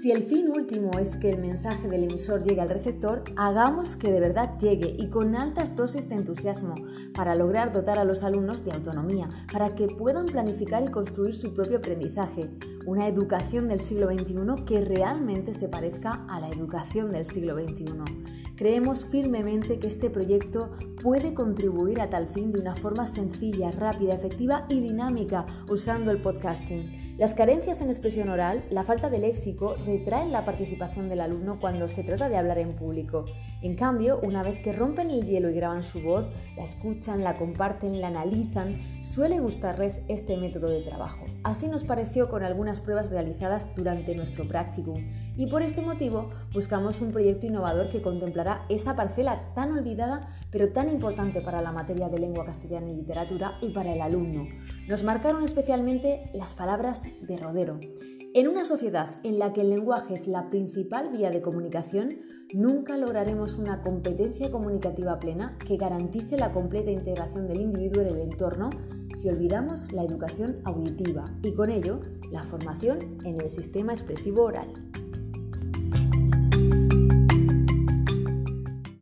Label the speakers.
Speaker 1: Si el fin último es que el mensaje del emisor llegue al receptor, hagamos que de verdad llegue y con altas dosis de entusiasmo para lograr dotar a los alumnos de autonomía, para que puedan planificar y construir su propio aprendizaje, una educación del siglo XXI que realmente se parezca a la educación del siglo XXI. Creemos firmemente que este proyecto puede contribuir a tal fin de una forma sencilla, rápida, efectiva y dinámica usando el podcasting. Las carencias en expresión oral, la falta de léxico, retraen la participación del alumno cuando se trata de hablar en público. En cambio, una vez que rompen el hielo y graban su voz, la escuchan, la comparten, la analizan, suele gustarles este método de trabajo. Así nos pareció con algunas pruebas realizadas durante nuestro practicum y por este motivo buscamos un proyecto innovador que contemplará esa parcela tan olvidada pero tan importante para la materia de lengua castellana y literatura y para el alumno. Nos marcaron especialmente las palabras de Rodero. En una sociedad en la que el lenguaje es la principal vía de comunicación, nunca lograremos una competencia comunicativa plena que garantice la completa integración del individuo en el entorno si olvidamos la educación auditiva y con ello la formación en el sistema expresivo oral.